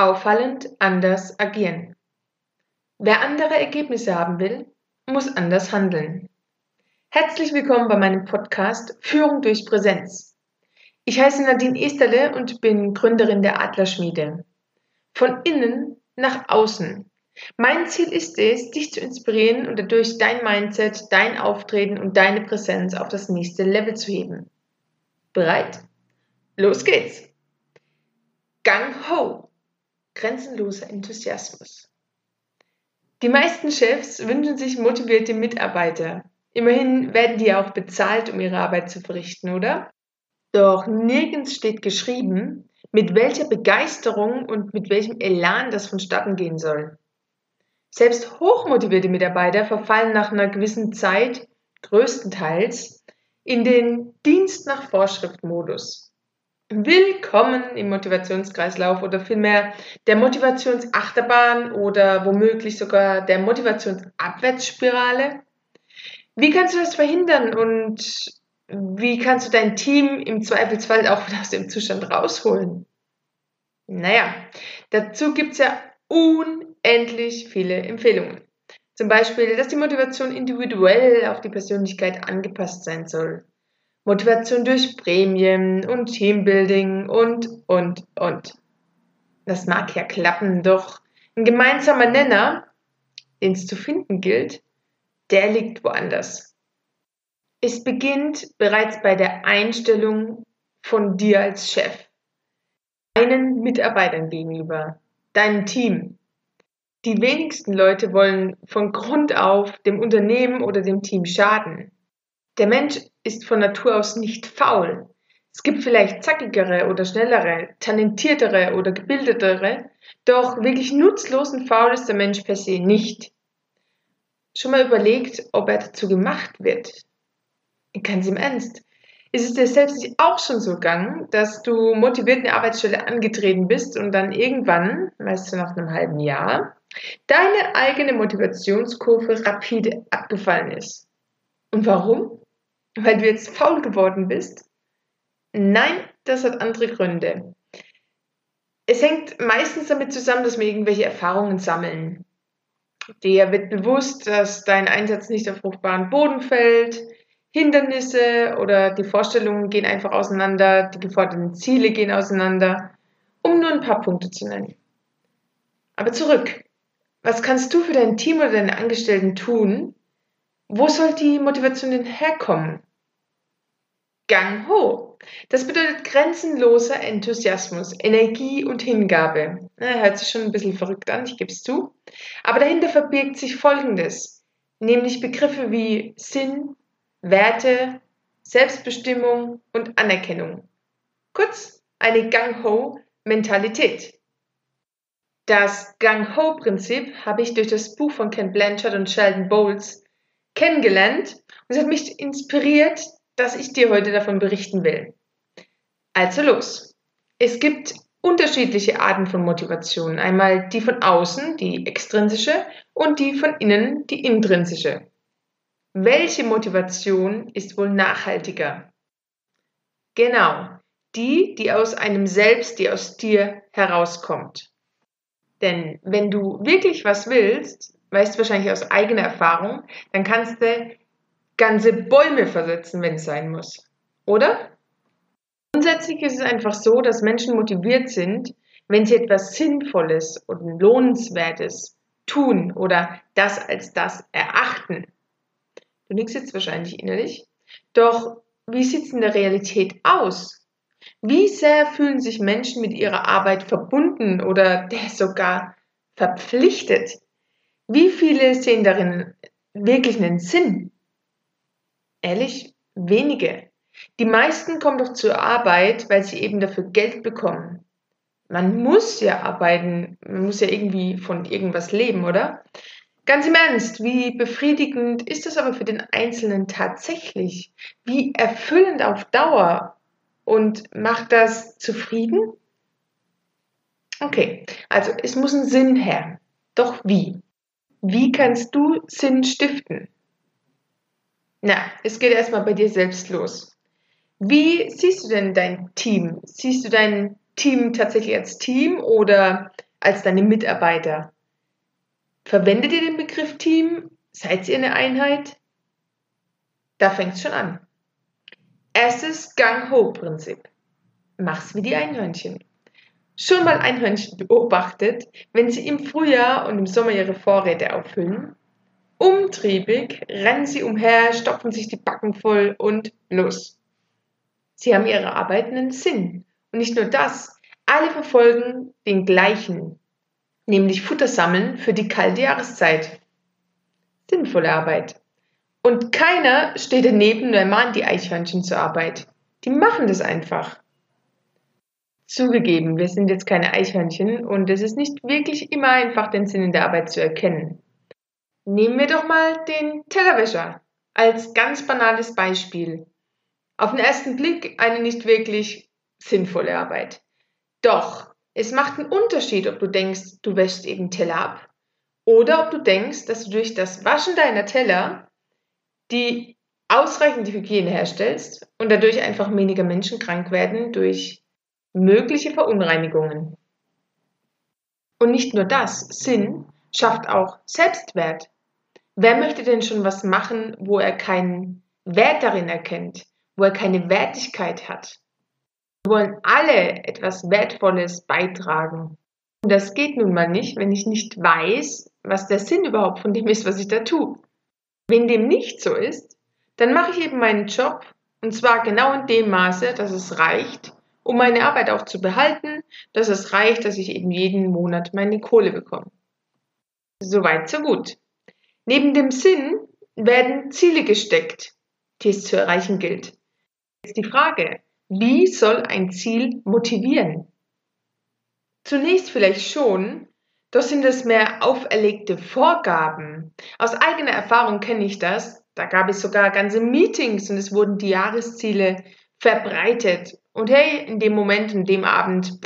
Auffallend anders agieren. Wer andere Ergebnisse haben will, muss anders handeln. Herzlich willkommen bei meinem Podcast Führung durch Präsenz. Ich heiße Nadine Esterle und bin Gründerin der Adlerschmiede. Von innen nach außen. Mein Ziel ist es, dich zu inspirieren und dadurch dein Mindset, dein Auftreten und deine Präsenz auf das nächste Level zu heben. Bereit? Los geht's! Gang Ho! Grenzenloser Enthusiasmus. Die meisten Chefs wünschen sich motivierte Mitarbeiter. Immerhin werden die auch bezahlt, um ihre Arbeit zu verrichten, oder? Doch nirgends steht geschrieben, mit welcher Begeisterung und mit welchem Elan das vonstatten gehen soll. Selbst hochmotivierte Mitarbeiter verfallen nach einer gewissen Zeit größtenteils in den Dienst nach Vorschrift Modus. Willkommen im Motivationskreislauf oder vielmehr der Motivationsachterbahn oder womöglich sogar der Motivationsabwärtsspirale. Wie kannst du das verhindern und wie kannst du dein Team im Zweifelsfall auch wieder aus dem Zustand rausholen? Naja, dazu gibt es ja unendlich viele Empfehlungen. Zum Beispiel, dass die Motivation individuell auf die Persönlichkeit angepasst sein soll Motivation durch Prämien und Teambuilding und, und, und. Das mag ja klappen, doch ein gemeinsamer Nenner, den es zu finden gilt, der liegt woanders. Es beginnt bereits bei der Einstellung von dir als Chef, deinen Mitarbeitern gegenüber, deinem Team. Die wenigsten Leute wollen von Grund auf dem Unternehmen oder dem Team schaden. Der Mensch ist von Natur aus nicht faul. Es gibt vielleicht zackigere oder schnellere, talentiertere oder gebildetere, doch wirklich nutzlos und faul ist der Mensch per se nicht. Schon mal überlegt, ob er dazu gemacht wird? Ganz im Ernst. Ist es dir selbst nicht auch schon so gegangen, dass du motiviert eine Arbeitsstelle angetreten bist und dann irgendwann, weißt du, nach einem halben Jahr, deine eigene Motivationskurve rapide abgefallen ist? Und warum? Weil du jetzt faul geworden bist? Nein, das hat andere Gründe. Es hängt meistens damit zusammen, dass wir irgendwelche Erfahrungen sammeln. Dir wird bewusst, dass dein Einsatz nicht auf fruchtbaren Boden fällt, Hindernisse oder die Vorstellungen gehen einfach auseinander, die geforderten Ziele gehen auseinander, um nur ein paar Punkte zu nennen. Aber zurück. Was kannst du für dein Team oder deine Angestellten tun, wo soll die Motivation denn herkommen? Gang ho. Das bedeutet grenzenloser Enthusiasmus, Energie und Hingabe. Na, hört sich schon ein bisschen verrückt an, ich gebe es zu. Aber dahinter verbirgt sich Folgendes, nämlich Begriffe wie Sinn, Werte, Selbstbestimmung und Anerkennung. Kurz, eine Gang-Ho-Mentalität. Das Gang-Ho-Prinzip habe ich durch das Buch von Ken Blanchard und Sheldon Bowles kennengelernt und es hat mich inspiriert, dass ich dir heute davon berichten will. Also los. Es gibt unterschiedliche Arten von Motivation. Einmal die von außen, die extrinsische, und die von innen, die intrinsische. Welche Motivation ist wohl nachhaltiger? Genau, die, die aus einem selbst, die aus dir herauskommt. Denn wenn du wirklich was willst, weißt wahrscheinlich aus eigener Erfahrung, dann kannst du ganze Bäume versetzen, wenn es sein muss. Oder? Grundsätzlich ist es einfach so, dass Menschen motiviert sind, wenn sie etwas Sinnvolles und Lohnenswertes tun oder das als das erachten. Du nix jetzt wahrscheinlich innerlich. Doch wie sieht es in der Realität aus? Wie sehr fühlen sich Menschen mit ihrer Arbeit verbunden oder der sogar verpflichtet? Wie viele sehen darin wirklich einen Sinn? Ehrlich, wenige. Die meisten kommen doch zur Arbeit, weil sie eben dafür Geld bekommen. Man muss ja arbeiten, man muss ja irgendwie von irgendwas leben, oder? Ganz im Ernst, wie befriedigend ist das aber für den Einzelnen tatsächlich? Wie erfüllend auf Dauer? Und macht das zufrieden? Okay, also es muss ein Sinn her. Doch wie? Wie kannst du Sinn stiften? Na, es geht erstmal bei dir selbst los. Wie siehst du denn dein Team? Siehst du dein Team tatsächlich als Team oder als deine Mitarbeiter. Verwendet ihr den Begriff Team? Seid ihr eine Einheit? Da fängt es schon an. Erstes Gang-Ho-Prinzip. Mach's wie die Einhörnchen. Schon mal Einhörnchen beobachtet, wenn sie im Frühjahr und im Sommer ihre Vorräte auffüllen? Umtriebig rennen sie umher, stopfen sich die Backen voll und los. Sie haben ihre Arbeit einen Sinn. Und nicht nur das, alle verfolgen den gleichen, nämlich Futter sammeln für die kalte Jahreszeit. Sinnvolle Arbeit. Und keiner steht daneben und ermahnt die Eichhörnchen zur Arbeit. Die machen das einfach. Zugegeben, wir sind jetzt keine Eichhörnchen und es ist nicht wirklich immer einfach, den Sinn in der Arbeit zu erkennen. Nehmen wir doch mal den Tellerwäscher als ganz banales Beispiel. Auf den ersten Blick eine nicht wirklich sinnvolle Arbeit. Doch, es macht einen Unterschied, ob du denkst, du wäschst eben Teller ab oder ob du denkst, dass du durch das Waschen deiner Teller die ausreichende Hygiene herstellst und dadurch einfach weniger Menschen krank werden durch mögliche Verunreinigungen. Und nicht nur das, Sinn schafft auch Selbstwert. Wer möchte denn schon was machen, wo er keinen Wert darin erkennt? wo er keine Wertigkeit hat. Wir wollen alle etwas Wertvolles beitragen. Und das geht nun mal nicht, wenn ich nicht weiß, was der Sinn überhaupt von dem ist, was ich da tue. Wenn dem nicht so ist, dann mache ich eben meinen Job und zwar genau in dem Maße, dass es reicht, um meine Arbeit auch zu behalten, dass es reicht, dass ich eben jeden Monat meine Kohle bekomme. Soweit, so gut. Neben dem Sinn werden Ziele gesteckt, die es zu erreichen gilt. Jetzt die Frage, wie soll ein Ziel motivieren? Zunächst vielleicht schon, doch sind es mehr auferlegte Vorgaben. Aus eigener Erfahrung kenne ich das. Da gab es sogar ganze Meetings und es wurden die Jahresziele verbreitet. Und hey, in dem Moment, in dem Abend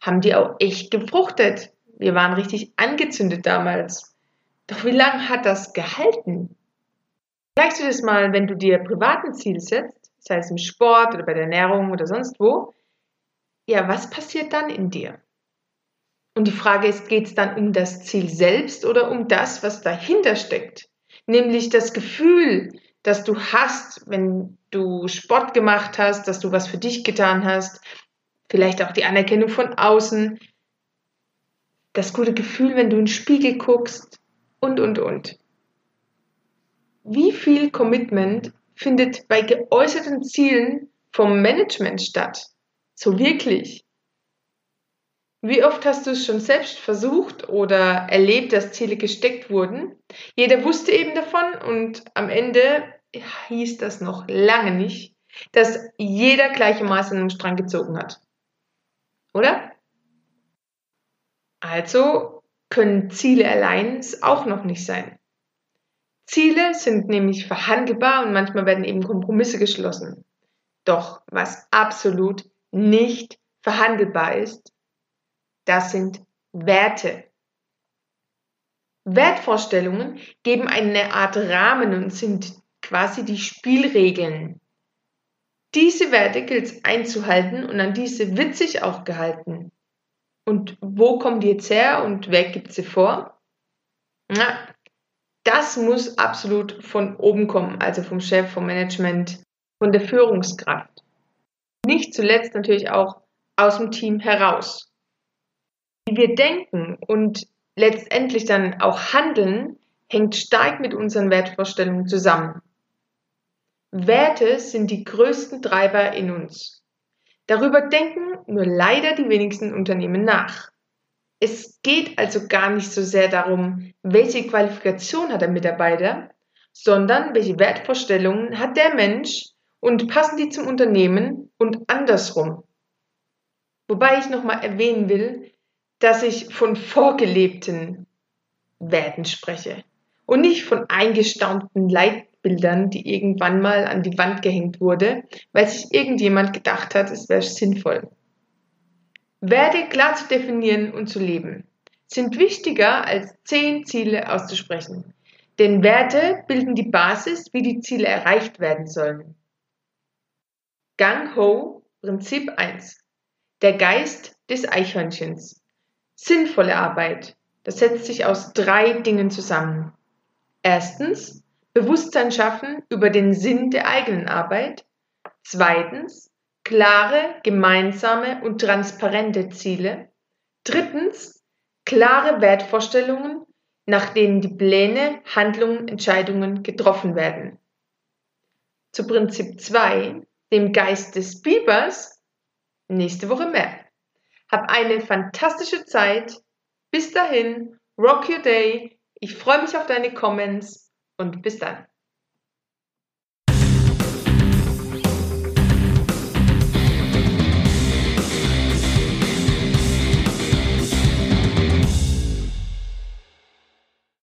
haben die auch echt gefruchtet. Wir waren richtig angezündet damals. Doch wie lange hat das gehalten? Vergleichst du das mal, wenn du dir privaten Ziel setzt? sei es im Sport oder bei der Ernährung oder sonst wo, ja, was passiert dann in dir? Und die Frage ist, geht es dann um das Ziel selbst oder um das, was dahinter steckt? Nämlich das Gefühl, das du hast, wenn du Sport gemacht hast, dass du was für dich getan hast, vielleicht auch die Anerkennung von außen, das gute Gefühl, wenn du in den Spiegel guckst und, und, und. Wie viel Commitment findet bei geäußerten Zielen vom Management statt. So wirklich. Wie oft hast du es schon selbst versucht oder erlebt, dass Ziele gesteckt wurden? Jeder wusste eben davon und am Ende hieß das noch lange nicht, dass jeder gleichermaßen am Strang gezogen hat. Oder? Also können Ziele allein es auch noch nicht sein. Ziele sind nämlich verhandelbar und manchmal werden eben Kompromisse geschlossen. Doch was absolut nicht verhandelbar ist, das sind Werte. Wertvorstellungen geben eine Art Rahmen und sind quasi die Spielregeln. Diese Werte gilt es einzuhalten und an diese wird sich auch gehalten. Und wo kommen die jetzt her und wer gibt sie vor? Na, das muss absolut von oben kommen, also vom Chef, vom Management, von der Führungskraft. Nicht zuletzt natürlich auch aus dem Team heraus. Wie wir denken und letztendlich dann auch handeln, hängt stark mit unseren Wertvorstellungen zusammen. Werte sind die größten Treiber in uns. Darüber denken nur leider die wenigsten Unternehmen nach. Es geht also gar nicht so sehr darum, welche Qualifikation hat der Mitarbeiter, sondern welche Wertvorstellungen hat der Mensch und passen die zum Unternehmen und andersrum. Wobei ich nochmal erwähnen will, dass ich von vorgelebten Werten spreche und nicht von eingestaunten Leitbildern, die irgendwann mal an die Wand gehängt wurde, weil sich irgendjemand gedacht hat, es wäre sinnvoll. Werte klar zu definieren und zu leben sind wichtiger als zehn Ziele auszusprechen. Denn Werte bilden die Basis, wie die Ziele erreicht werden sollen. Gang Ho, Prinzip 1. Der Geist des Eichhörnchens. Sinnvolle Arbeit. Das setzt sich aus drei Dingen zusammen. Erstens, Bewusstsein schaffen über den Sinn der eigenen Arbeit. Zweitens, klare, gemeinsame und transparente Ziele. Drittens, klare Wertvorstellungen, nach denen die Pläne, Handlungen, Entscheidungen getroffen werden. Zu Prinzip 2, dem Geist des Bibers, nächste Woche mehr. Hab eine fantastische Zeit. Bis dahin, rock your day. Ich freue mich auf deine Comments und bis dann.